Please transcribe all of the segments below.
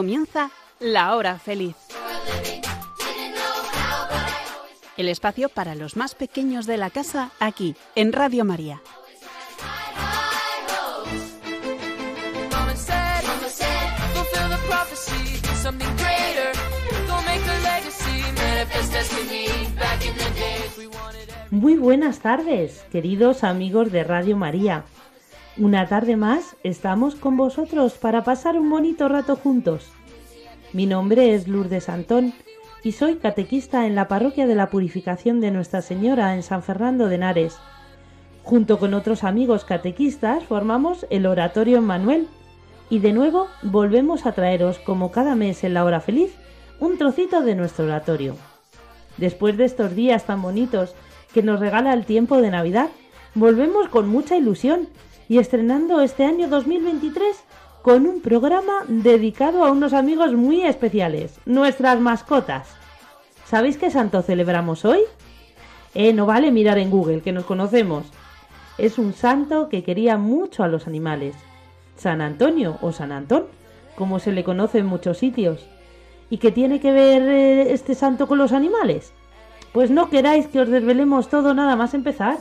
comienza La Hora Feliz. El espacio para los más pequeños de la casa aquí, en Radio María. Muy buenas tardes, queridos amigos de Radio María. Una tarde más estamos con vosotros para pasar un bonito rato juntos. Mi nombre es Lourdes Antón y soy catequista en la parroquia de la Purificación de Nuestra Señora en San Fernando de Henares. Junto con otros amigos catequistas formamos el Oratorio Manuel y de nuevo volvemos a traeros, como cada mes en la hora feliz, un trocito de nuestro oratorio. Después de estos días tan bonitos que nos regala el tiempo de Navidad, volvemos con mucha ilusión y estrenando este año 2023 con un programa dedicado a unos amigos muy especiales, nuestras mascotas. ¿Sabéis qué santo celebramos hoy? Eh, no vale mirar en Google, que nos conocemos. Es un santo que quería mucho a los animales. San Antonio o San Antón, como se le conoce en muchos sitios. ¿Y qué tiene que ver eh, este santo con los animales? Pues no queráis que os desvelemos todo nada más empezar,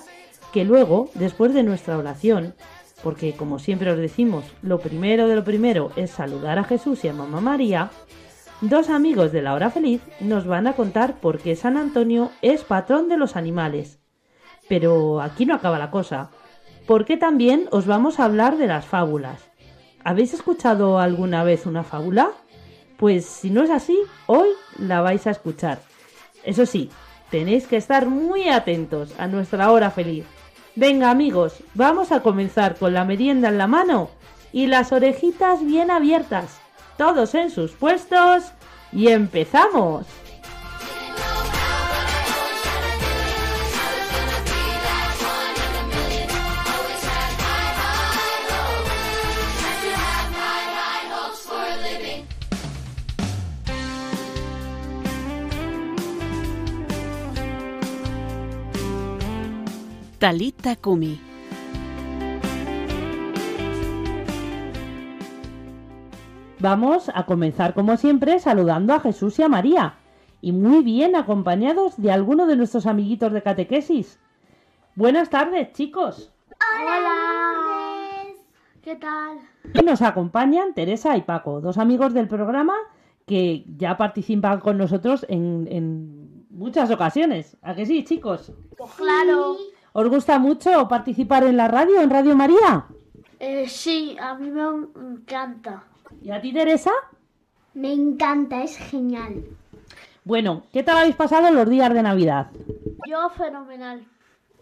que luego, después de nuestra oración, porque como siempre os decimos, lo primero de lo primero es saludar a Jesús y a Mamá María, dos amigos de la hora feliz nos van a contar por qué San Antonio es patrón de los animales. Pero aquí no acaba la cosa, porque también os vamos a hablar de las fábulas. ¿Habéis escuchado alguna vez una fábula? Pues si no es así, hoy la vais a escuchar. Eso sí, tenéis que estar muy atentos a nuestra hora feliz. Venga amigos, vamos a comenzar con la merienda en la mano y las orejitas bien abiertas, todos en sus puestos y empezamos. Talita Kumi. Vamos a comenzar como siempre saludando a Jesús y a María y muy bien acompañados de alguno de nuestros amiguitos de catequesis. Buenas tardes chicos. Hola. ¿Qué tal? Y nos acompañan Teresa y Paco, dos amigos del programa que ya participan con nosotros en, en muchas ocasiones. ¿A que sí, chicos? Claro. ¿Os gusta mucho participar en la radio, en Radio María? Eh, sí, a mí me encanta. ¿Y a ti, Teresa? Me encanta, es genial. Bueno, ¿qué tal habéis pasado los días de Navidad? Yo fenomenal.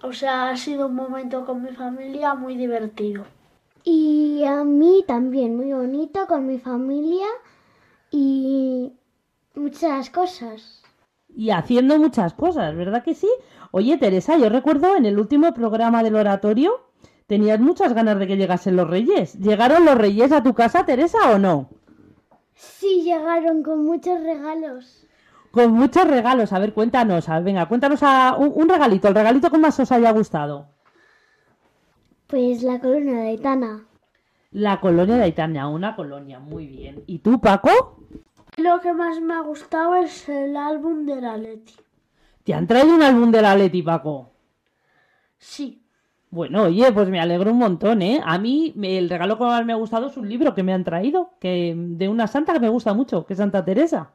O sea, ha sido un momento con mi familia muy divertido. Y a mí también, muy bonito con mi familia y muchas cosas. Y haciendo muchas cosas, ¿verdad que sí? Oye, Teresa, yo recuerdo en el último programa del oratorio tenías muchas ganas de que llegasen los reyes. ¿Llegaron los reyes a tu casa, Teresa, o no? Sí, llegaron con muchos regalos. Con muchos regalos. A ver, cuéntanos. A ver, venga, cuéntanos a un, un regalito, el regalito que más os haya gustado. Pues la colonia de Aitana. La colonia de Aitana, una colonia, muy bien. ¿Y tú, Paco? Lo que más me ha gustado es el álbum de la Leti. ¿Te han traído un álbum de la Leti, Paco? Sí. Bueno, oye, pues me alegro un montón, ¿eh? A mí el regalo que más me ha gustado es un libro que me han traído, que de una santa que me gusta mucho, que es Santa Teresa.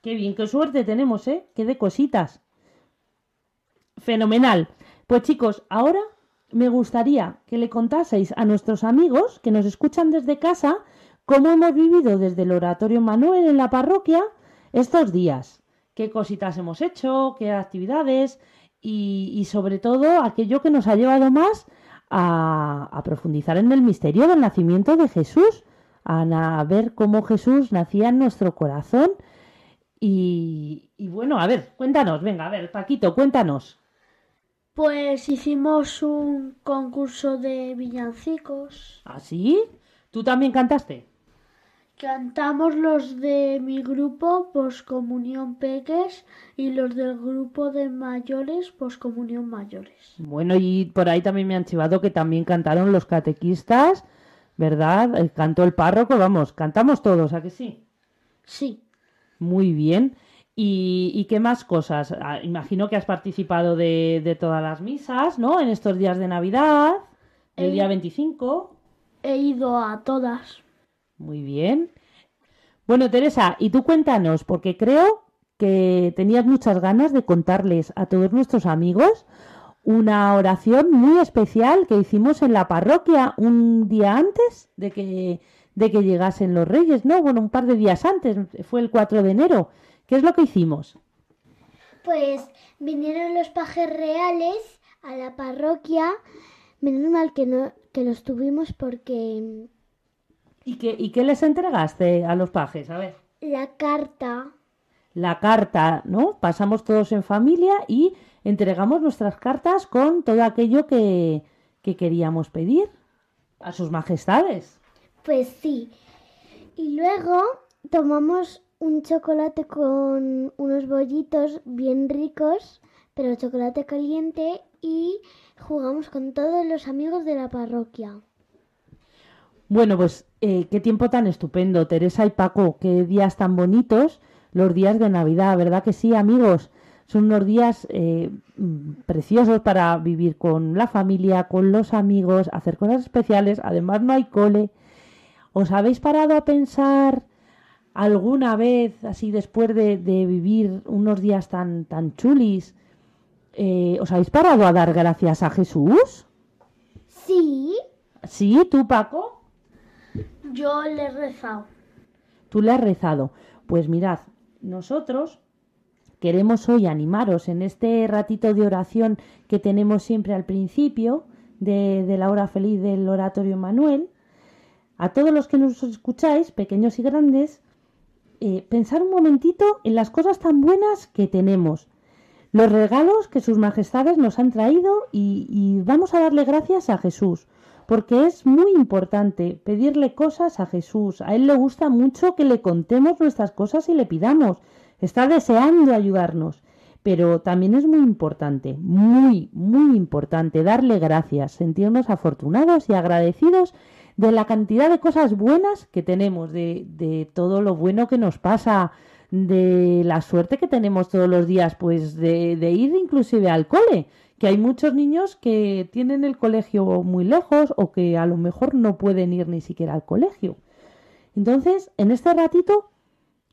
Qué bien, qué suerte tenemos, ¿eh? Qué de cositas. Fenomenal. Pues chicos, ahora me gustaría que le contaseis a nuestros amigos que nos escuchan desde casa cómo hemos vivido desde el Oratorio Manuel en la parroquia estos días. Qué cositas hemos hecho, qué actividades y, y sobre todo aquello que nos ha llevado más a, a profundizar en el misterio del nacimiento de Jesús, a, ver cómo Jesús nacía en nuestro corazón. Y, y bueno, a ver, cuéntanos, venga, a ver, Paquito, cuéntanos. Pues hicimos un concurso de villancicos. ¿Así? ¿Tú también cantaste? Cantamos los de mi grupo, Poscomunión Peques, y los del grupo de mayores, Poscomunión Mayores. Bueno, y por ahí también me han chivado que también cantaron los catequistas, ¿verdad? Cantó el párroco, vamos, cantamos todos, ¿a que sí? Sí, Muy bien. ¿Y, y qué más cosas? Ah, imagino que has participado de, de todas las misas, ¿no? En estos días de Navidad, el día 25. he ido a todas. Muy bien. Bueno, Teresa, y tú cuéntanos, porque creo que tenías muchas ganas de contarles a todos nuestros amigos una oración muy especial que hicimos en la parroquia un día antes de que, de que llegasen los reyes, ¿no? Bueno, un par de días antes, fue el 4 de enero. ¿Qué es lo que hicimos? Pues vinieron los pajes reales a la parroquia. Menos mal que no que los tuvimos porque ¿Y qué, ¿Y qué les entregaste a los pajes? A ver. la carta la carta, ¿no? Pasamos todos en familia y entregamos nuestras cartas con todo aquello que, que queríamos pedir a sus majestades. Pues sí. Y luego tomamos un chocolate con unos bollitos bien ricos, pero chocolate caliente y jugamos con todos los amigos de la parroquia. Bueno, pues eh, qué tiempo tan estupendo, Teresa y Paco, qué días tan bonitos los días de Navidad, ¿verdad que sí, amigos? Son unos días eh, preciosos para vivir con la familia, con los amigos, hacer cosas especiales, además no hay cole. ¿Os habéis parado a pensar alguna vez, así después de, de vivir unos días tan, tan chulis, eh, ¿os habéis parado a dar gracias a Jesús? Sí, ¿Sí? ¿Tú, Paco? Yo le he rezado. Tú le has rezado. Pues mirad, nosotros queremos hoy animaros en este ratito de oración que tenemos siempre al principio de, la hora feliz del oratorio Manuel. A todos los que nos escucháis, pequeños y grandes, eh, pensar un momentito en las cosas tan buenas que tenemos, los regalos que sus majestades nos han traído y vamos a darle gracias a Jesús, porque es muy importante pedirle cosas a Jesús. A Él le gusta mucho que le contemos nuestras cosas y le pidamos. Está deseando ayudarnos. Pero también es muy importante, muy, muy importante darle gracias, sentirnos afortunados y agradecidos de la cantidad de cosas buenas que tenemos, de, de todo lo bueno que nos pasa, de la suerte que tenemos todos los días, pues de, de ir inclusive al cole, que hay muchos niños que tienen el colegio muy lejos o que a lo mejor no pueden ir ni siquiera al colegio. Entonces, en este ratito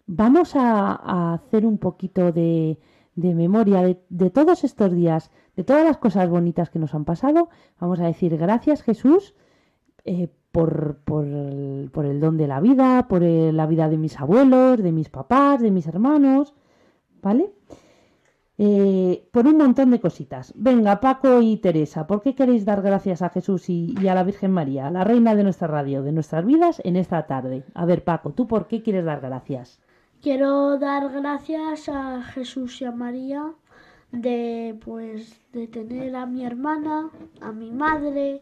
vamos a, hacer un poquito de, de memoria de, todos estos días, de todas las cosas bonitas que nos han pasado. Vamos a decir gracias Jesús eh, por, por, el, por el don de la vida, por la vida de mis abuelos, de mis papás, de mis hermanos, ¿vale? Eh, por un montón de cositas. Venga, Paco y Teresa, ¿por qué queréis dar gracias a Jesús y, y a la Virgen María, la reina de nuestra radio, de nuestras vidas, en esta tarde? A ver, Paco, ¿tú por qué quieres dar gracias? Quiero dar gracias a Jesús y a María de pues de tener a mi hermana, a mi madre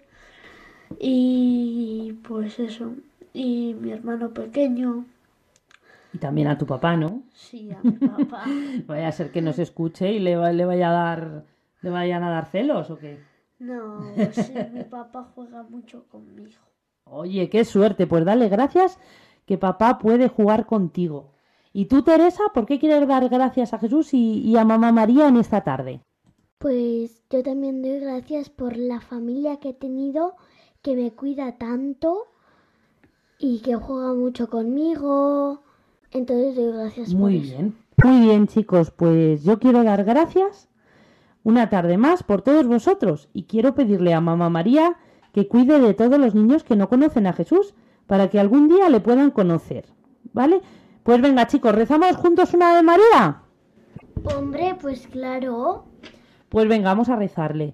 y pues eso, y mi hermano pequeño, Y también a tu papá, ¿no? sí, a mi papá. Vaya a ser que nos escuche y le, le vaya a dar, le vayan a dar celos o qué. No, sí, mi papá juega mucho conmigo. Oye, qué suerte, pues dale gracias que papá puede jugar contigo. ¿Y tú, Teresa, por qué quieres dar gracias a Jesús y, y a mamá María en esta tarde? pues yo también doy gracias por la familia que he tenido, que me cuida tanto y que juega mucho conmigo. Entonces doy gracias por Muy eso. bien. Muy bien, chicos, pues yo quiero dar gracias una tarde más por todos vosotros y quiero pedirle a mamá María que cuide de todos los niños que no conocen a Jesús para que algún día le puedan conocer. ¿Vale? Pues venga, chicos, rezamos juntos una de María. Hombre, pues claro. Pues venga, vamos a rezarle.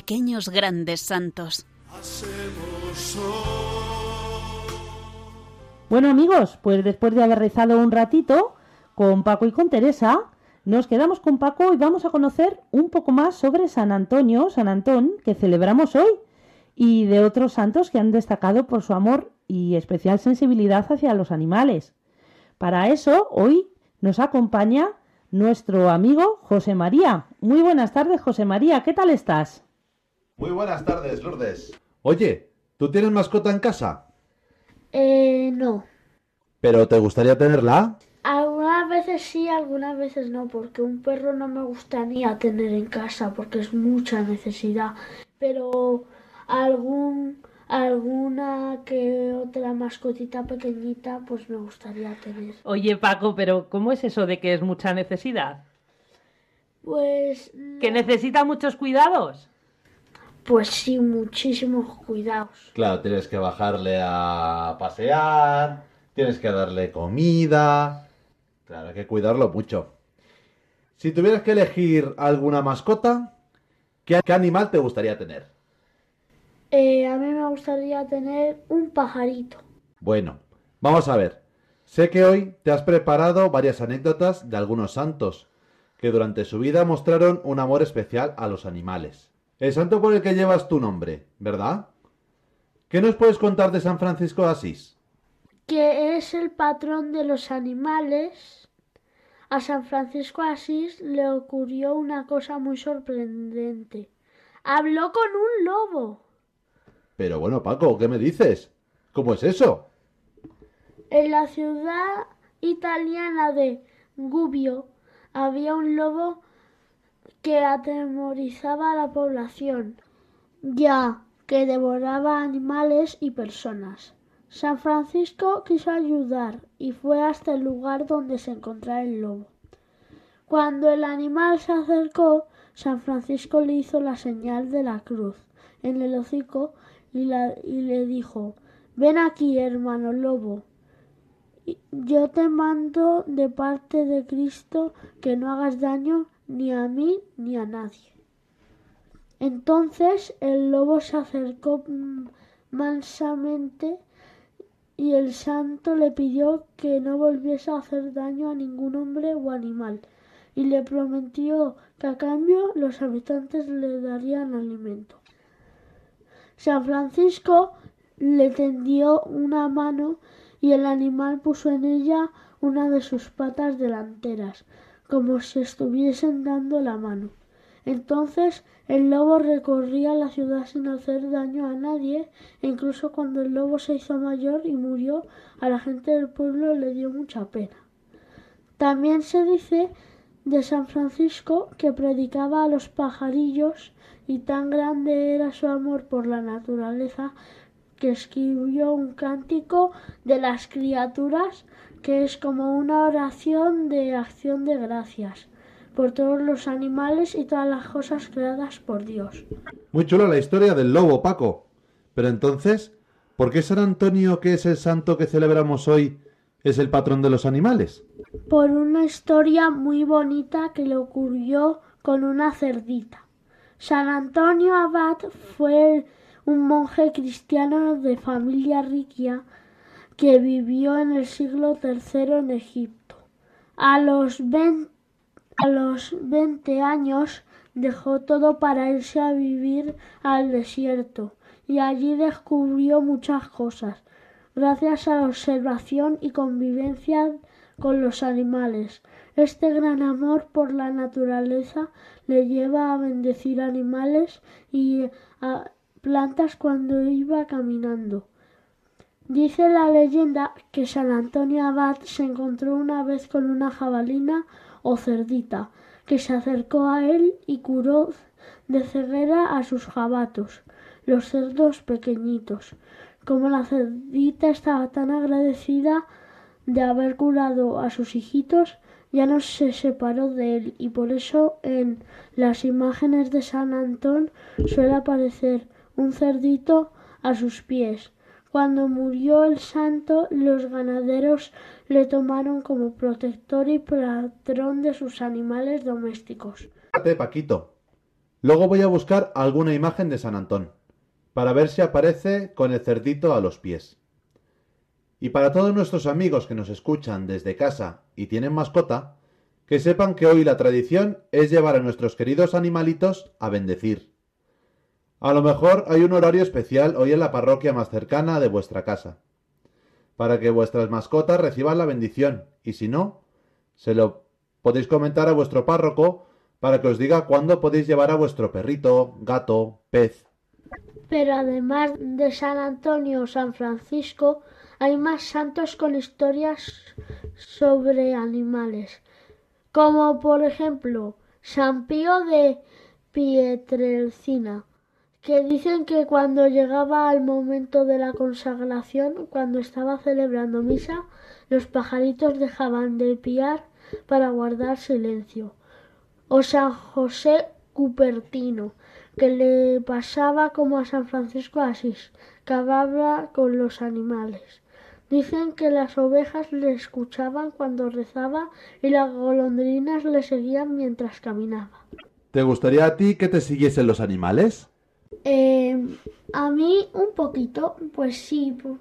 Pequeños grandes santos. Bueno amigos, pues después de haber rezado un ratito con Paco y con Teresa, nos quedamos con Paco y vamos a conocer un poco más sobre San Antonio, San Antón, que celebramos hoy, y de otros santos que han destacado por su amor y especial sensibilidad hacia los animales. Para eso, hoy nos acompaña nuestro amigo José María. Muy buenas tardes, José María, ¿qué tal estás? Muy buenas tardes, Lourdes. Oye, ¿tú tienes mascota en casa? Eh, no. ¿Pero te gustaría tenerla? Algunas veces sí, algunas veces no, porque un perro no me gustaría tener en casa porque es mucha necesidad. Pero algún alguna que otra mascotita pequeñita pues me gustaría tener. Oye Paco, pero ¿cómo es eso de que es mucha necesidad? Pues ¿Que necesita muchos cuidados? Pues sí, muchísimos cuidados. Claro, tienes que bajarle a pasear, tienes que darle comida. Claro, hay que cuidarlo mucho. Si tuvieras que elegir alguna mascota, ¿qué, qué animal te gustaría tener? Eh, a mí me gustaría tener un pajarito. Bueno, vamos a ver. Sé que hoy te has preparado varias anécdotas de algunos santos que durante su vida mostraron un amor especial a los animales. El santo por el que llevas tu nombre, ¿verdad? ¿Qué nos puedes contar de San Francisco de Asís? que es el patrón de los animales, a San Francisco de Asís le ocurrió una cosa muy sorprendente. Habló con un lobo. Pero bueno, Paco, ¿qué me dices? ¿Cómo es eso? En la ciudad italiana de Gubbio había un lobo que atemorizaba a la población, ya que devoraba animales y personas. San Francisco quiso ayudar y fue hasta el lugar donde se encontraba el lobo. Cuando el animal se acercó, San Francisco le hizo la señal de la cruz en el hocico y, y le dijo Ven aquí, hermano lobo. Yo te mando de parte de Cristo que no hagas daño ni a mí ni a nadie. Entonces el lobo se acercó mansamente y el santo le pidió que no volviese a hacer daño a ningún hombre o animal y le prometió que a cambio los habitantes le darían alimento. San Francisco le tendió una mano y el animal puso en ella una de sus patas delanteras, como si estuviesen dando la mano. Entonces el lobo recorría la ciudad sin hacer daño a nadie, e incluso cuando el lobo se hizo mayor y murió, a la gente del pueblo le dio mucha pena. También se dice de San Francisco que predicaba a los pajarillos y tan grande era su amor por la naturaleza que escribió un cántico de las criaturas que es como una oración de acción de gracias por todos los animales y todas las cosas creadas por Dios. Muy chula la historia del lobo, Paco. Pero entonces, ¿por qué San Antonio, que es el santo que celebramos hoy, es el patrón de los animales? Por una historia muy bonita que le ocurrió con una cerdita. San Antonio Abad fue un monje cristiano de familia riquia que vivió en el siglo III en Egipto. A los 20, a los 20 años dejó todo para irse a vivir al desierto y allí descubrió muchas cosas gracias a la observación y convivencia con los animales. Este gran amor por la naturaleza le lleva a bendecir animales y a plantas cuando iba caminando. Dice la leyenda que San Antonio Abad se encontró una vez con una jabalina o cerdita que se acercó a él y curó de ceguera a sus jabatos, los cerdos pequeñitos. Como la cerdita estaba tan agradecida de haber curado a sus hijitos, ya no se separó de él y por eso en las imágenes de San Antón suele aparecer un cerdito a sus pies. Cuando murió el santo, los ganaderos le tomaron como protector y patrón de sus animales domésticos. Paquito. Luego voy a buscar alguna imagen de San Antón, para ver si aparece con el cerdito a los pies. Y para todos nuestros amigos que nos escuchan desde casa y tienen mascota, que sepan que hoy la tradición es llevar a nuestros queridos animalitos a bendecir. A lo mejor hay un horario especial hoy en la parroquia más cercana de vuestra casa, para que vuestras mascotas reciban la bendición, y si no, se lo podéis comentar a vuestro párroco para que os diga cuándo podéis llevar a vuestro perrito, gato, pez. Pero además de San Antonio o San Francisco, hay más santos con historias sobre animales, como por ejemplo San Pío de Pietrelcina, que dicen que cuando llegaba al momento de la consagración, cuando estaba celebrando misa, los pajaritos dejaban de piar para guardar silencio. O San José Cupertino, que le pasaba como a San Francisco Asís, que hablaba con los animales. Dicen que las ovejas le escuchaban cuando rezaba y las golondrinas le seguían mientras caminaba. ¿Te gustaría a ti que te siguiesen los animales? Eh, a mí un poquito, pues sí. pu-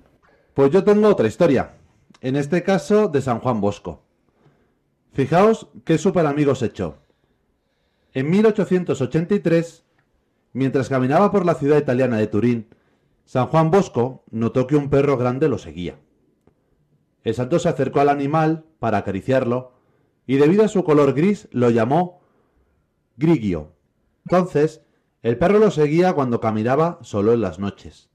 Pues yo tengo otra historia, en este caso de San Juan Bosco. Fijaos qué super amigos echó. En 1883, mientras caminaba por la ciudad italiana de Turín, San Juan Bosco notó que un perro grande lo seguía. El santo se acercó al animal para acariciarlo y debido a su color gris lo llamó Grigio. Entonces, el perro lo seguía cuando caminaba solo en las noches.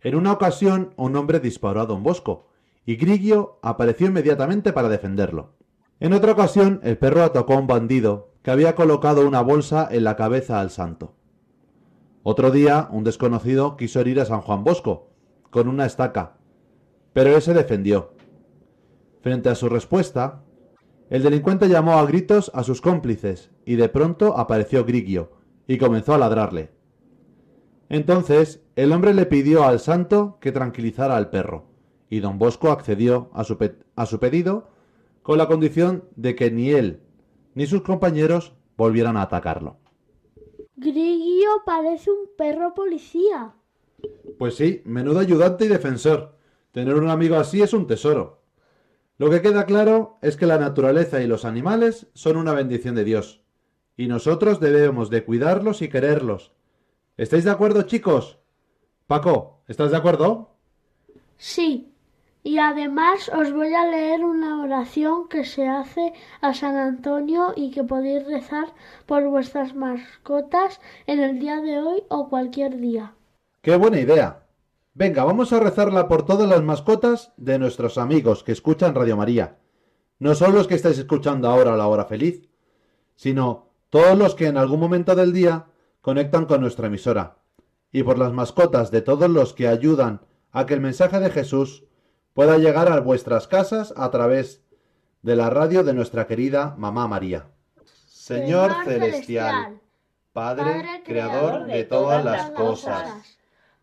En una ocasión, un hombre disparó a don Bosco, y Grigio apareció inmediatamente para defenderlo. En otra ocasión, el perro atacó a un bandido que había colocado una bolsa en la cabeza al santo. Otro día, un desconocido quiso herir a San Juan Bosco con una estaca, pero él se defendió. Frente a su respuesta, el delincuente llamó a gritos a sus cómplices y de pronto apareció Grigio y comenzó a ladrarle. Entonces el hombre le pidió al santo que tranquilizara al perro, y don Bosco accedió a su, pe- a su pedido con la condición de que ni él ni sus compañeros volvieran a atacarlo. Grigio parece un perro policía. Pues sí, menudo ayudante y defensor. Tener un amigo así es un tesoro. Lo que queda claro es que la naturaleza y los animales son una bendición de Dios, y nosotros debemos de cuidarlos y quererlos. ¿Estáis de acuerdo, chicos? Paco, ¿estás de acuerdo? Sí. Y además os voy a leer una oración que se hace a San Antonio y que podéis rezar por vuestras mascotas en el día de hoy o cualquier día. ¡Qué buena idea! Venga, vamos a rezarla por todas las mascotas de nuestros amigos que escuchan Radio María. No solo los que estáis escuchando ahora a la hora feliz, sino todos los que en algún momento del día conectan con nuestra emisora. Y por las mascotas de todos los que ayudan a que el mensaje de Jesús pueda llegar a vuestras casas a través de la radio de nuestra querida Mamá María. Señor celestial, Padre creador de todas las cosas,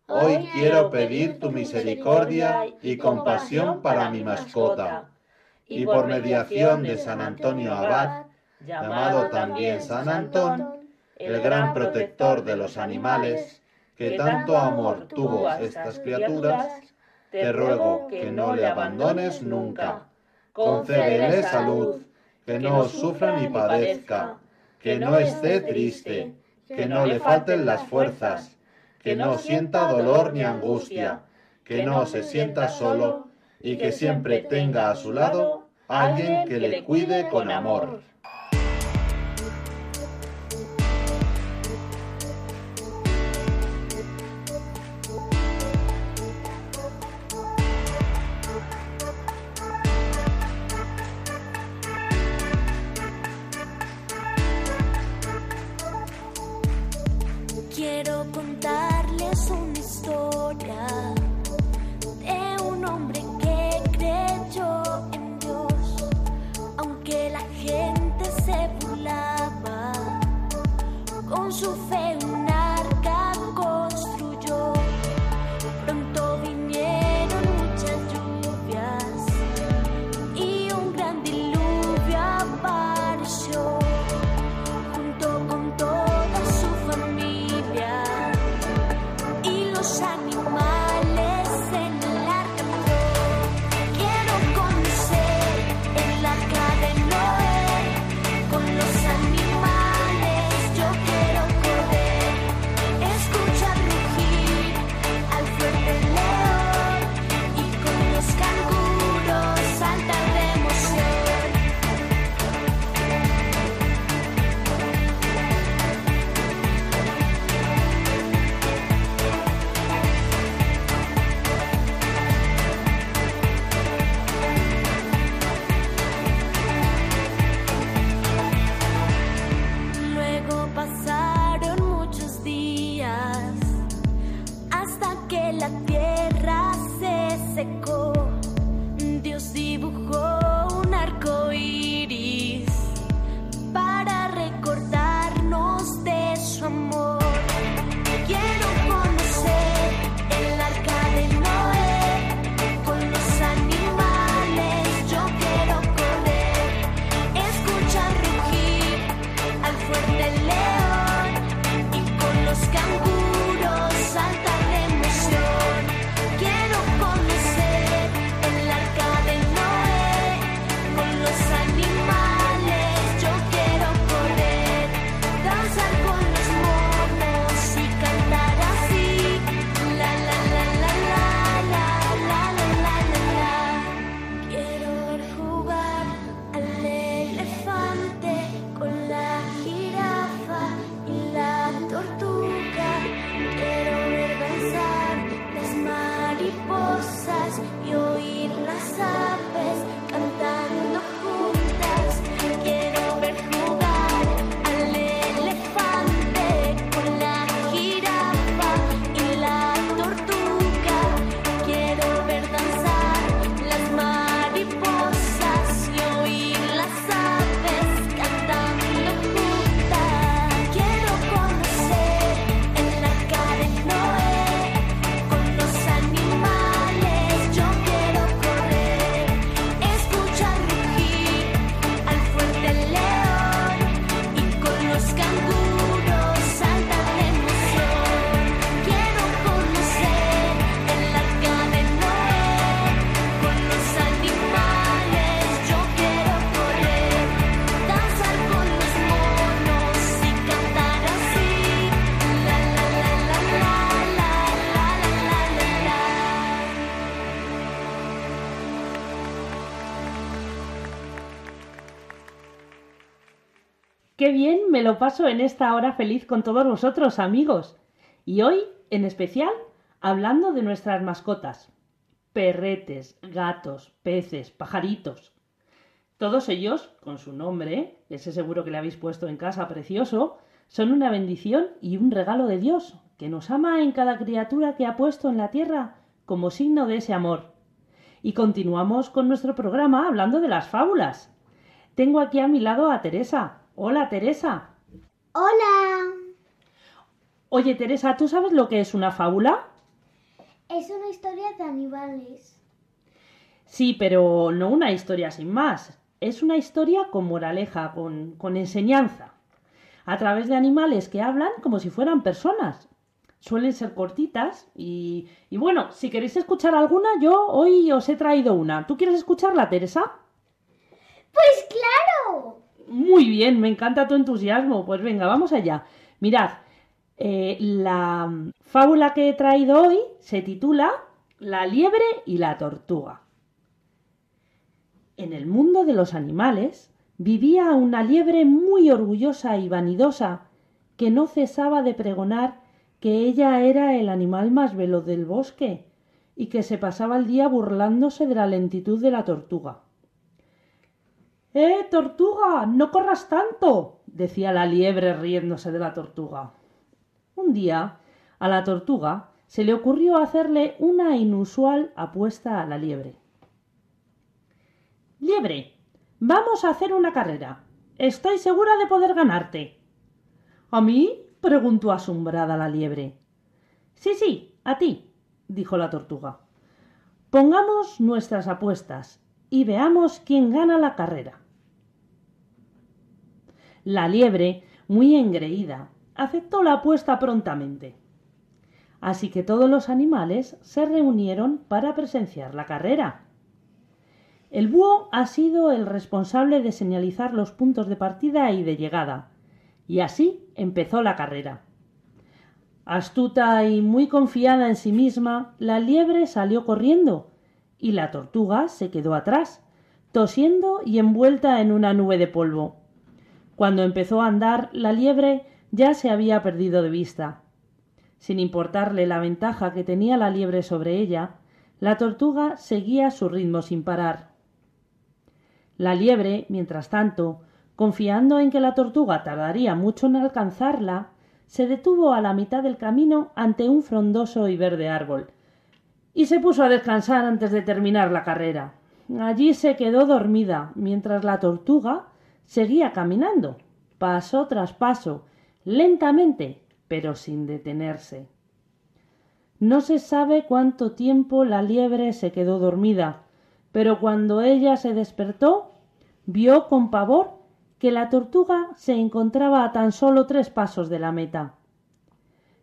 hoy quiero pedir tu misericordia y compasión para mi mascota, y por mediación de San Antonio Abad, llamado también San Antón, el gran protector de los animales, que tanto amor tuvo a estas criaturas, te ruego que no le abandones nunca. Concédele salud, que no sufra ni padezca, que no esté triste, que no le falten las fuerzas, que no sienta dolor ni angustia, que no se sienta solo y que siempre tenga a su lado alguien que le cuide con amor. Mariposas y oír las aves paso en esta hora feliz con todos vosotros, amigos. Y hoy, en especial, hablando de nuestras mascotas. Perretes, gatos, peces, pajaritos. Todos ellos, con su nombre, ese seguro que le habéis puesto en casa precioso, son una bendición y un regalo de Dios, que nos ama en cada criatura que ha puesto en la tierra como signo de ese amor. Y continuamos con nuestro programa hablando de las fábulas. Tengo aquí a mi lado a Teresa. Hola, Teresa. Hola. Oye, Teresa, ¿tú sabes lo que es una fábula? Es una historia de animales. Sí, pero no una historia sin más. Es una historia con moraleja, con, con enseñanza. A través de animales que hablan como si fueran personas. Suelen ser cortitas y, y bueno, si queréis escuchar alguna, yo hoy os he traído una. ¿Tú quieres escucharla, Teresa? Pues claro. Muy bien, me encanta tu entusiasmo. Pues venga, vamos allá. Mirad, eh, la fábula que he traído hoy se titula La liebre y la tortuga. En el mundo de los animales vivía una liebre muy orgullosa y vanidosa que no cesaba de pregonar que ella era el animal más veloz del bosque y que se pasaba el día burlándose de la lentitud de la tortuga. ¡Eh, tortuga! ¡No corras tanto! decía la liebre riéndose de la tortuga. Un día, a la tortuga se le ocurrió hacerle una inusual apuesta a la liebre. Liebre, vamos a hacer una carrera. Estoy segura de poder ganarte. ¿A mí? preguntó asombrada la liebre. Sí, sí, a ti, dijo la tortuga. Pongamos nuestras apuestas y veamos quién gana la carrera. La liebre, muy engreída, aceptó la apuesta prontamente. Así que todos los animales se reunieron para presenciar la carrera. El búho ha sido el responsable de señalizar los puntos de partida y de llegada, y así empezó la carrera. Astuta y muy confiada en sí misma, la liebre salió corriendo y la tortuga se quedó atrás, tosiendo y envuelta en una nube de polvo. Cuando empezó a andar, la liebre ya se había perdido de vista. Sin importarle la ventaja que tenía la liebre sobre ella, la tortuga seguía su ritmo sin parar. La liebre, mientras tanto, confiando en que la tortuga tardaría mucho en alcanzarla, se detuvo a la mitad del camino ante un frondoso y verde árbol, y se puso a descansar antes de terminar la carrera. Allí se quedó dormida, mientras la tortuga seguía caminando, paso tras paso, lentamente, pero sin detenerse. No se sabe cuánto tiempo la liebre se quedó dormida, pero cuando ella se despertó, vio con pavor que la tortuga se encontraba a tan solo tres pasos de la meta.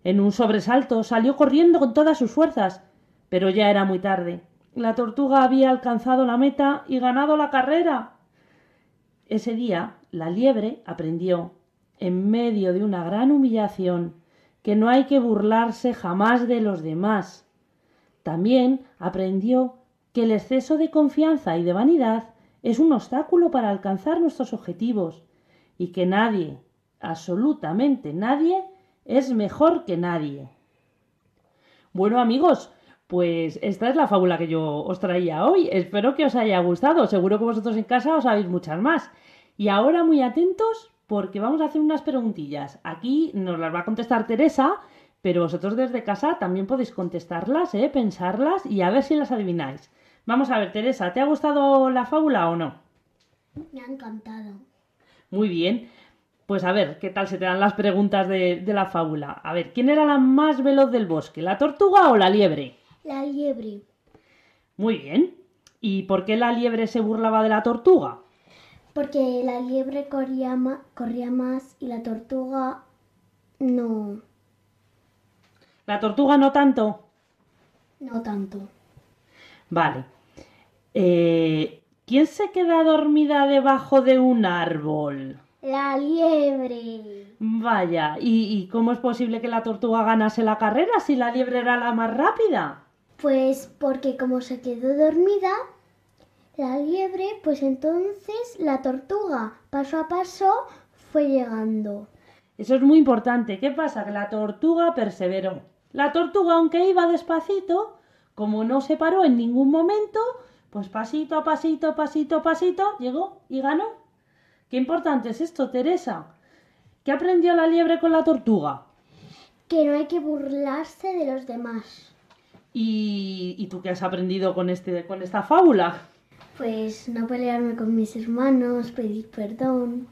En un sobresalto salió corriendo con todas sus fuerzas, pero ya era muy tarde. La tortuga había alcanzado la meta y ganado la carrera. Ese día la liebre aprendió, en medio de una gran humillación, que no hay que burlarse jamás de los demás. También aprendió que el exceso de confianza y de vanidad es un obstáculo para alcanzar nuestros objetivos y que nadie, absolutamente nadie, es mejor que nadie. Bueno amigos, pues esta es la fábula que yo os traía hoy. Espero que os haya gustado. Seguro que vosotros en casa os sabéis muchas más. Y ahora muy atentos porque vamos a hacer unas preguntillas. Aquí nos las va a contestar Teresa, pero vosotros desde casa también podéis contestarlas, ¿eh? pensarlas y a ver si las adivináis. Vamos a ver, Teresa, ¿te ha gustado la fábula o no? Me ha encantado. Muy bien. Pues a ver, ¿qué tal se te dan las preguntas de, de la fábula? A ver, ¿quién era la más veloz del bosque, la tortuga o la liebre? La liebre. Muy bien. ¿Y por qué la liebre se burlaba de la tortuga? Porque la liebre corría, más y la tortuga no, La tortuga no tanto. no tanto. Vale. Eh, ¿Quién se queda dormida debajo de un árbol? La liebre. Vaya, ¿y, y cómo es posible que la tortuga ganase la carrera si la liebre era la más rápida? Pues porque como se quedó dormida, la liebre, pues entonces la tortuga, paso a paso, fue llegando. Eso es muy importante. ¿Qué pasa? Que la tortuga perseveró. La tortuga, aunque iba despacito, como no se paró en ningún momento, pues pasito a pasito, pasito a pasito, llegó y ganó. Qué importante es esto, Teresa. ¿Qué aprendió la liebre con la tortuga? Que no hay que burlarse de los demás. ¿Y, y tú qué has aprendido con, este, con esta fábula? Pues no pelearme con mis hermanos, pedir perdón.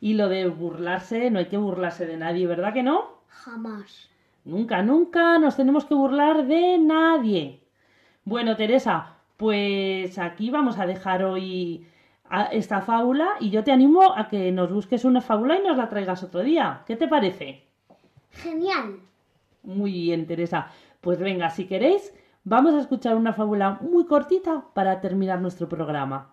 Y lo de burlarse, no hay que burlarse de nadie, ¿verdad que no? Jamás. Nunca, nunca nos tenemos que burlar de nadie. Bueno, Teresa, pues aquí vamos a dejar hoy a- esta fábula y yo te animo a que nos busques una fábula y nos la traigas otro día. ¿Qué te parece? Genial. Muy bien, Teresa. Pues venga, si queréis, vamos a escuchar una fábula muy cortita para terminar nuestro programa.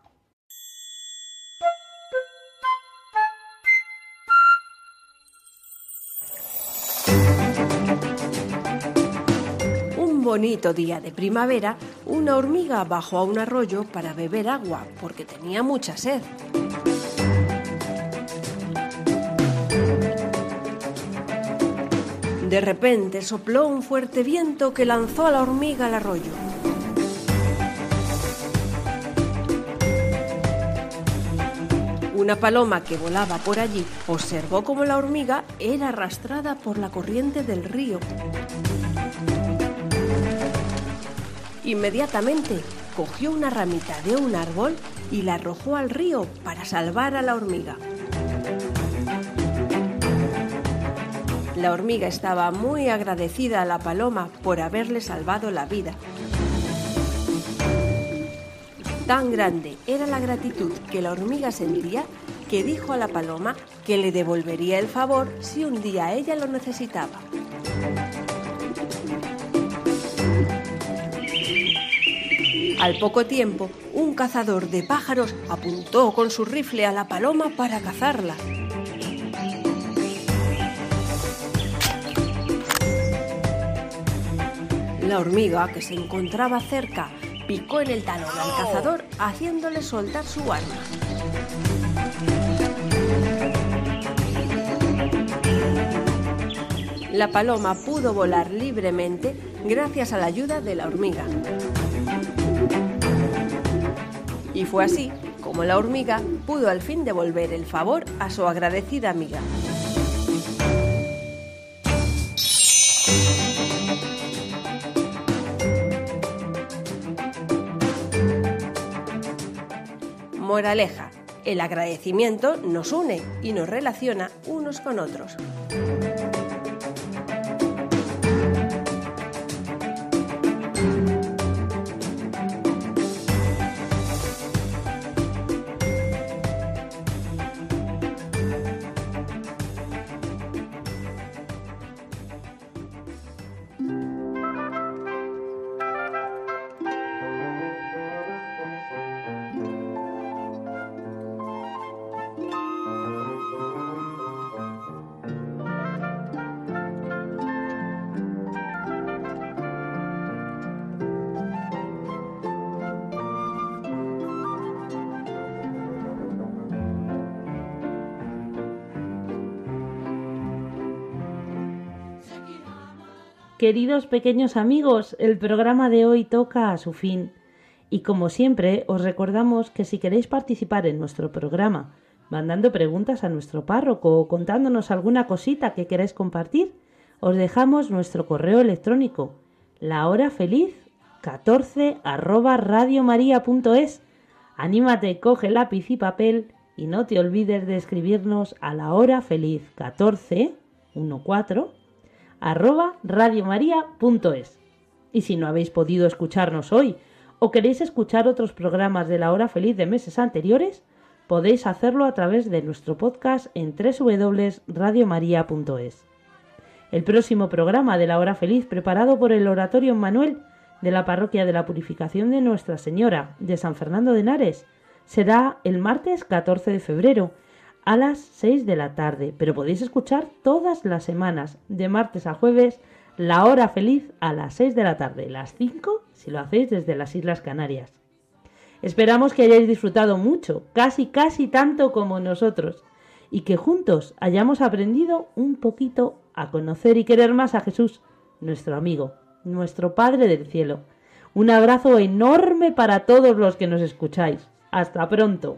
Un bonito día de primavera, una hormiga bajó a un arroyo para beber agua porque tenía mucha sed. De repente sopló un fuerte viento que lanzó a la hormiga al arroyo. Una paloma que volaba por allí observó cómo la hormiga era arrastrada por la corriente del río. Inmediatamente cogió una ramita de un árbol y la arrojó al río para salvar a la hormiga. La hormiga estaba muy agradecida a la paloma por haberle salvado la vida. Tan grande era la gratitud que la hormiga sentía que dijo a la paloma que le devolvería el favor si un día ella lo necesitaba. Al poco tiempo, un cazador de pájaros apuntó con su rifle a la paloma para cazarla. La hormiga, que se encontraba cerca, picó en el talón al cazador, haciéndole soltar su arma. La paloma pudo volar libremente gracias a la ayuda de la hormiga. Y fue así como la hormiga pudo al fin devolver el favor a su agradecida amiga. Moraleja. El agradecimiento nos une y nos relaciona unos con otros. Queridos pequeños amigos, el programa de hoy toca a su fin. Y como siempre, os recordamos que si queréis participar en nuestro programa, mandando preguntas a nuestro párroco o contándonos alguna cosita que queráis compartir, os dejamos nuestro correo electrónico, la hora feliz 14 arroba. Anímate, coge lápiz y papel y no te olvides de escribirnos a la hora feliz 14 14 radiomaria.es. Y si no habéis podido escucharnos hoy o queréis escuchar otros programas de la hora feliz de meses anteriores, podéis hacerlo a través de nuestro podcast en www.radiomaria.es. El próximo programa de la hora feliz preparado por el Oratorio Manuel de la Parroquia de la Purificación de Nuestra Señora de San Fernando de Henares será el martes 14 de febrero a las 6 de la tarde, pero podéis escuchar todas las semanas, de martes a jueves, la hora feliz a las 6 de la tarde, las 5 si lo hacéis desde las Islas Canarias. Esperamos que hayáis disfrutado mucho, casi casi tanto como nosotros, y que juntos hayamos aprendido un poquito a conocer y querer más a Jesús, nuestro amigo, nuestro Padre del Cielo. Un abrazo enorme para todos los que nos escucháis. Hasta pronto.